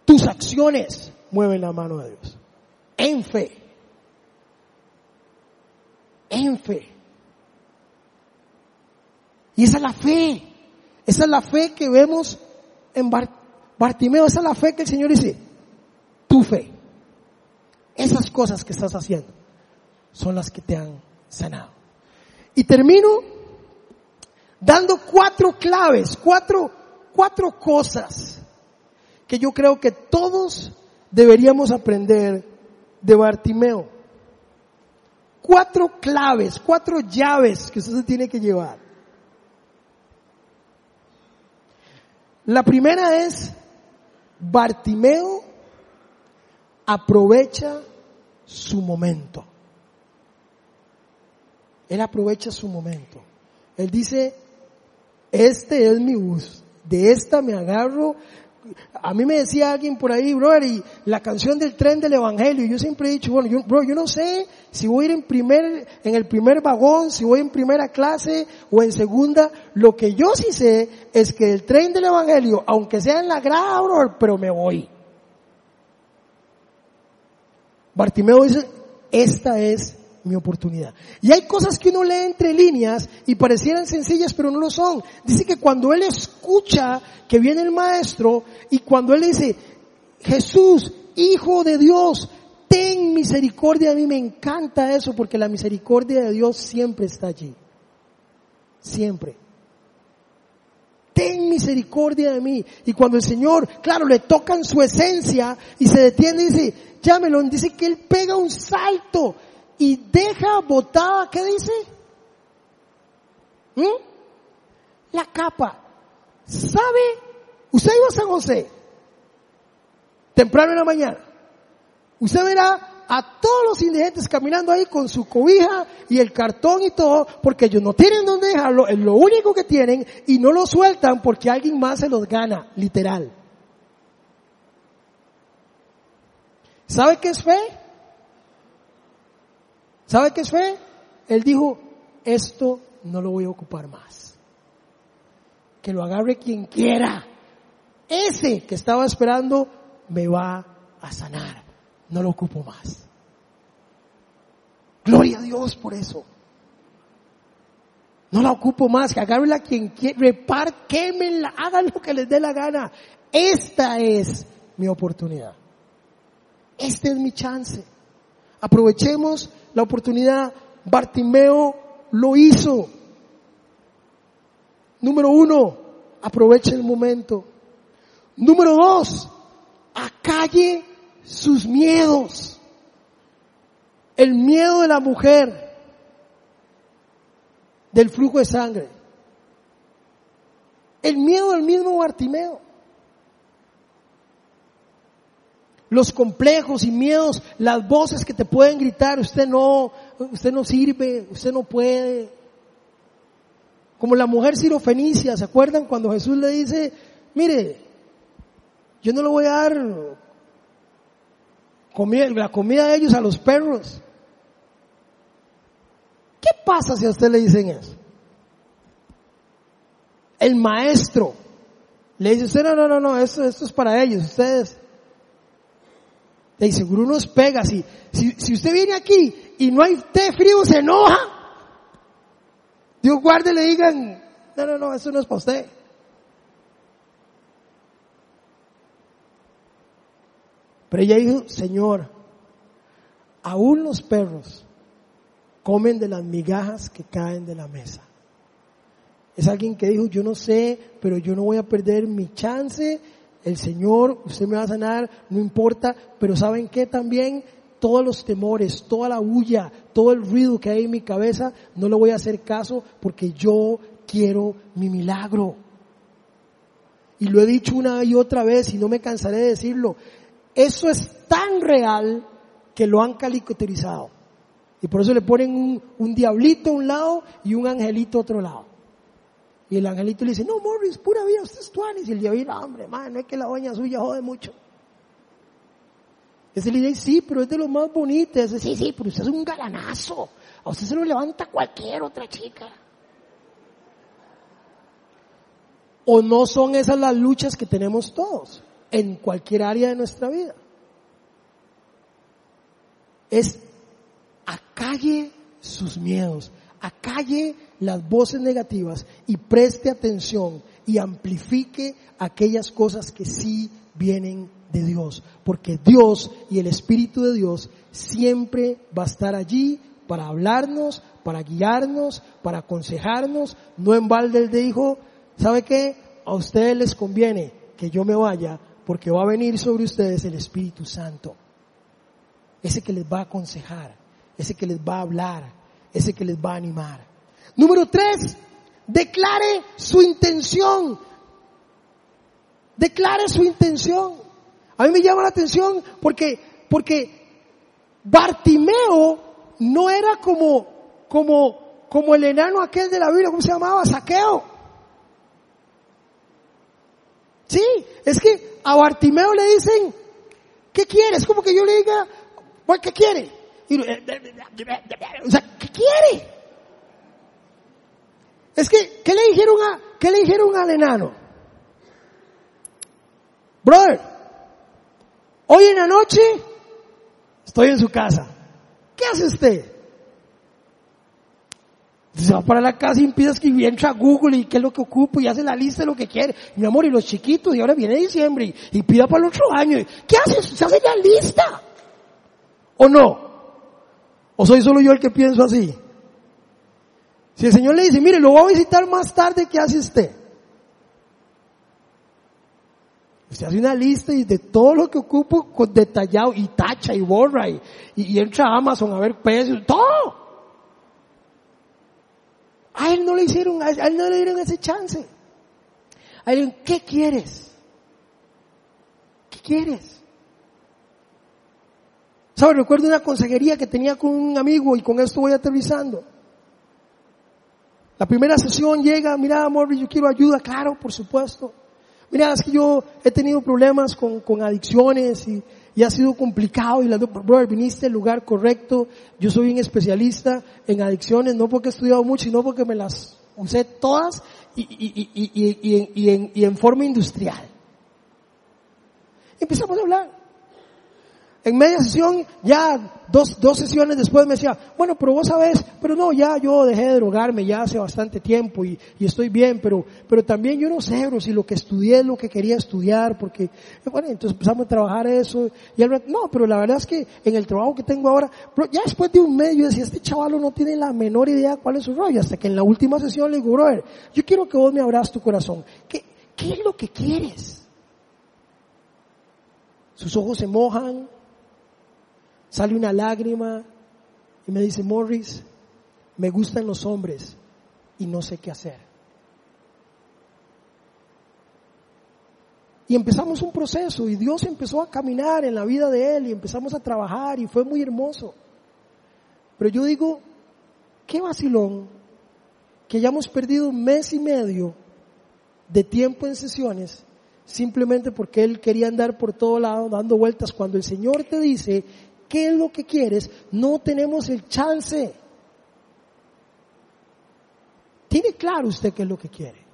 Tus acciones mueven la mano de Dios. En fe en fe. Y esa es la fe. Esa es la fe que vemos en Bartimeo. Esa es la fe que el Señor dice. Tu fe. Esas cosas que estás haciendo son las que te han sanado. Y termino dando cuatro claves, cuatro, cuatro cosas que yo creo que todos deberíamos aprender de Bartimeo cuatro claves, cuatro llaves que usted se tiene que llevar. La primera es, Bartimeo aprovecha su momento. Él aprovecha su momento. Él dice, este es mi bus, de esta me agarro, a mí me decía alguien por ahí, brother, y la canción del tren del evangelio, yo siempre he dicho, bueno, yo, bro, yo no sé si voy a ir en primer, en el primer vagón, si voy en primera clase o en segunda, lo que yo sí sé es que el tren del evangelio, aunque sea en la grada, brother, pero me voy. Bartimeo dice, esta es mi oportunidad. Y hay cosas que uno lee entre líneas y parecieran sencillas, pero no lo son. Dice que cuando él escucha que viene el maestro y cuando él dice, Jesús, Hijo de Dios, ten misericordia de mí, me encanta eso porque la misericordia de Dios siempre está allí. Siempre. Ten misericordia de mí. Y cuando el Señor, claro, le tocan su esencia y se detiene y dice, llámelo, dice que él pega un salto y deja botada, ¿qué dice? ¿Mm? La capa. ¿Sabe? Usted iba a San José, temprano en la mañana. Usted verá a todos los indigentes caminando ahí con su cobija y el cartón y todo, porque ellos no tienen dónde dejarlo, es lo único que tienen y no lo sueltan porque alguien más se los gana, literal. ¿Sabe qué es fe? ¿Sabe qué fe? Él dijo, esto no lo voy a ocupar más. Que lo agarre quien quiera. Ese que estaba esperando me va a sanar. No lo ocupo más. Gloria a Dios por eso. No la ocupo más, que a quien quiera, repárquenmela, hagan lo que les dé la gana. Esta es mi oportunidad. Esta es mi chance. Aprovechemos la oportunidad. Bartimeo lo hizo. Número uno, aproveche el momento. Número dos, acalle sus miedos. El miedo de la mujer del flujo de sangre. El miedo del mismo Bartimeo. Los complejos y miedos, las voces que te pueden gritar, usted no, usted no sirve, usted no puede. Como la mujer sirofenicia, ¿se acuerdan cuando Jesús le dice, mire, yo no le voy a dar comida, la comida de ellos a los perros? ¿Qué pasa si a usted le dicen eso? El maestro le dice, no, no, no, no, esto es para ellos, ustedes y seguro nos pega. Si, si, usted viene aquí y no hay té frío, se enoja. Dios guarde le digan, no, no, no, eso no es para usted. Pero ella dijo, Señor, aún los perros comen de las migajas que caen de la mesa. Es alguien que dijo, yo no sé, pero yo no voy a perder mi chance el Señor, usted me va a sanar, no importa, pero ¿saben qué también? Todos los temores, toda la bulla, todo el ruido que hay en mi cabeza, no le voy a hacer caso porque yo quiero mi milagro. Y lo he dicho una y otra vez y no me cansaré de decirlo. Eso es tan real que lo han caricaturizado. Y por eso le ponen un, un diablito a un lado y un angelito a otro lado. Y el angelito le dice, no, Morris, pura vida, usted es tuanis. Y el diablo, hombre, man, no es que la doña suya jode mucho. Ese le dice, sí, pero es de lo más bonito. Ese, sí, sí, pero usted es un galanazo. A usted se lo levanta cualquier otra chica. O no son esas las luchas que tenemos todos en cualquier área de nuestra vida. Es acalle sus miedos, acalle las voces negativas y preste atención y amplifique aquellas cosas que sí vienen de Dios. Porque Dios y el Espíritu de Dios siempre va a estar allí para hablarnos, para guiarnos, para aconsejarnos. No en balde él dijo, ¿sabe qué? A ustedes les conviene que yo me vaya porque va a venir sobre ustedes el Espíritu Santo. Ese que les va a aconsejar, ese que les va a hablar, ese que les va a animar. Número tres, declare su intención. Declare su intención. A mí me llama la atención porque, porque Bartimeo no era como, como, como el enano aquel de la Biblia, ¿cómo se llamaba? Saqueo. Sí, es que a Bartimeo le dicen, ¿qué quieres? Como que yo le diga, ¿qué quiere? O sea, ¿qué quiere? Es que, ¿qué le dijeron a, qué le dijeron al enano? Brother, hoy en la noche estoy en su casa. ¿Qué hace usted? Se va para la casa y empieza a escribir, entra a Google y qué es lo que ocupo y hace la lista de lo que quiere. Mi amor, y los chiquitos, y ahora viene diciembre y, y pida para el otro año. ¿Qué haces? Se hace la lista. ¿O no? ¿O soy solo yo el que pienso así? Si el Señor le dice, mire, lo voy a visitar más tarde, ¿qué hace usted? Usted hace una lista y de todo lo que ocupo con detallado y tacha y borra y, entra a Amazon a ver precios, todo. A él no le hicieron, a él no le dieron ese chance. A él, ¿qué quieres? ¿Qué quieres? ¿Sabes? Recuerdo una consejería que tenía con un amigo y con esto voy aterrizando. La primera sesión llega, mira amor, yo quiero ayuda, claro, por supuesto. Mira, es que yo he tenido problemas con, con adicciones y, y, ha sido complicado y la brother, viniste al lugar correcto. Yo soy un especialista en adicciones, no porque he estudiado mucho, sino porque me las usé todas y, y, y, y en, en forma industrial. Empezamos a hablar. En media sesión, ya dos, dos sesiones después me decía, bueno, pero vos sabés, pero no, ya yo dejé de drogarme ya hace bastante tiempo y, y estoy bien, pero, pero también yo no sé, bro, si lo que estudié es lo que quería estudiar, porque, bueno, entonces empezamos a trabajar eso, y él, no, pero la verdad es que en el trabajo que tengo ahora, ya después de un mes yo decía, este chaval no tiene la menor idea cuál es su rollo, hasta que en la última sesión le digo, brother, yo quiero que vos me abras tu corazón, ¿qué, qué es lo que quieres? Sus ojos se mojan, Sale una lágrima y me dice, Morris, me gustan los hombres y no sé qué hacer. Y empezamos un proceso y Dios empezó a caminar en la vida de él y empezamos a trabajar y fue muy hermoso. Pero yo digo, qué vacilón que hayamos perdido un mes y medio de tiempo en sesiones simplemente porque él quería andar por todo lado dando vueltas cuando el Señor te dice qué es lo que quieres, no tenemos el chance. ¿Tiene claro usted qué es lo que quiere?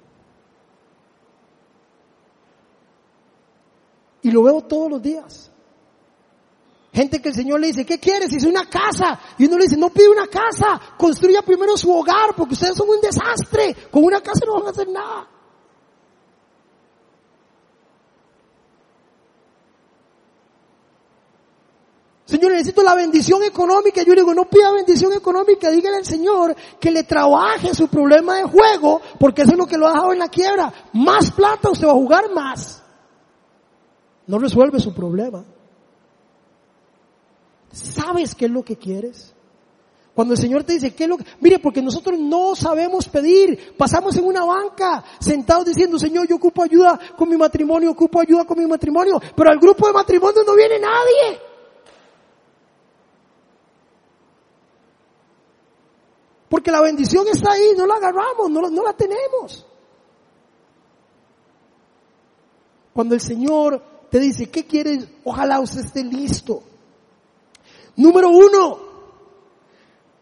Y lo veo todos los días. Gente que el Señor le dice, ¿qué quieres? Dice una casa. Y uno le dice, no pide una casa, construya primero su hogar, porque ustedes son un desastre. Con una casa no van a hacer nada. Señor, necesito la bendición económica. Yo le digo, no pida bendición económica, dígale al Señor que le trabaje su problema de juego, porque eso es lo que lo ha dejado en la quiebra. Más plata, usted va a jugar más. No resuelve su problema. ¿Sabes qué es lo que quieres? Cuando el Señor te dice, ¿qué es lo que? Mire, porque nosotros no sabemos pedir. Pasamos en una banca, sentados diciendo, Señor, yo ocupo ayuda con mi matrimonio, ocupo ayuda con mi matrimonio. Pero al grupo de matrimonio no viene nadie. Porque la bendición está ahí, no la agarramos, no, la tenemos. Cuando el Señor te dice, ¿qué quieres? Ojalá usted esté listo. Número uno,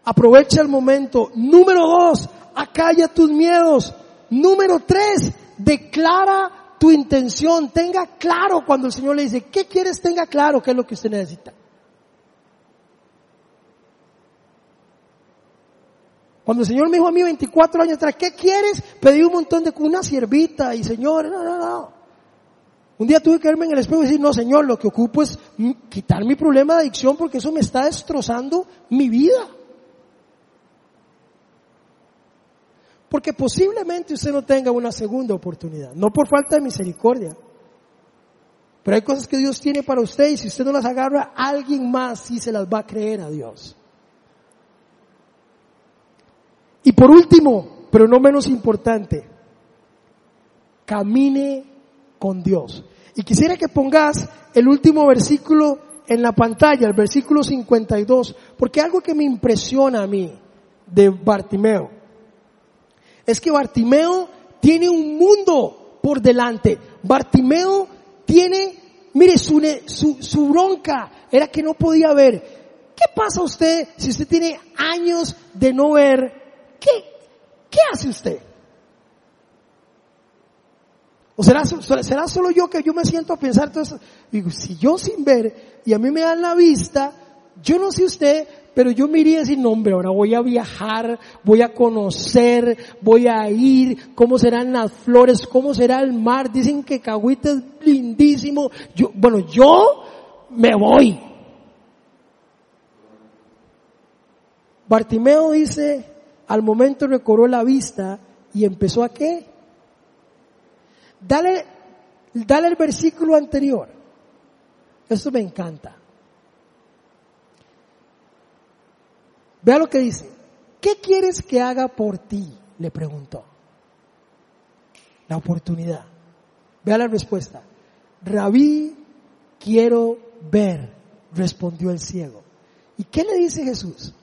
aprovecha el momento. Número dos, acalla tus miedos. Número tres, declara tu intención. Tenga claro cuando el Señor le dice, ¿qué quieres? Tenga claro qué es lo que usted necesita. Cuando el Señor me dijo a mí 24 años atrás, ¿qué quieres? Pedí un montón de una siervita y Señor, no, no, no. Un día tuve que verme en el espejo y decir, no Señor, lo que ocupo es quitar mi problema de adicción porque eso me está destrozando mi vida. Porque posiblemente usted no tenga una segunda oportunidad, no por falta de misericordia. Pero hay cosas que Dios tiene para usted y si usted no las agarra, alguien más sí se las va a creer a Dios. Y por último, pero no menos importante, camine con Dios. Y quisiera que pongas el último versículo en la pantalla, el versículo 52, porque algo que me impresiona a mí de Bartimeo es que Bartimeo tiene un mundo por delante. Bartimeo tiene, mire, su, su, su bronca era que no podía ver. ¿Qué pasa usted si usted tiene años de no ver ¿Qué, qué hace usted? ¿O será, solo yo que yo me siento a pensar todo eso? Digo, si yo sin ver y a mí me dan la vista, yo no sé usted, pero yo me iría a decir, no hombre, ahora voy a viajar, voy a conocer, voy a ir, cómo serán las flores, cómo será el mar, dicen que Cahuita es lindísimo, yo, bueno, yo me voy. Bartimeo dice, al momento recobró la vista y empezó a qué? Dale, dale el versículo anterior. Eso me encanta. Vea lo que dice. ¿Qué quieres que haga por ti? Le preguntó. La oportunidad. Vea la respuesta. Rabí, quiero ver, respondió el ciego. ¿Y qué le dice Jesús?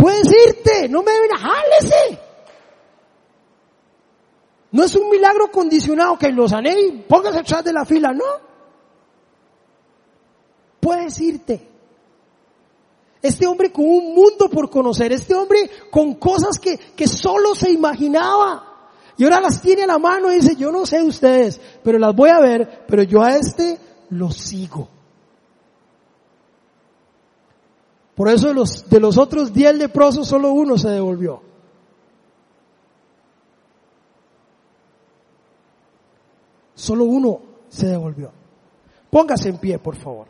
Puedes irte, no me ven, jálese. No es un milagro condicionado que los y póngase atrás de la fila, no. Puedes irte. Este hombre con un mundo por conocer, este hombre con cosas que, que solo se imaginaba. Y ahora las tiene a la mano y dice, yo no sé ustedes, pero las voy a ver, pero yo a este lo sigo. Por eso de los, de los otros diez leprosos solo uno se devolvió. Solo uno se devolvió. Póngase en pie, por favor.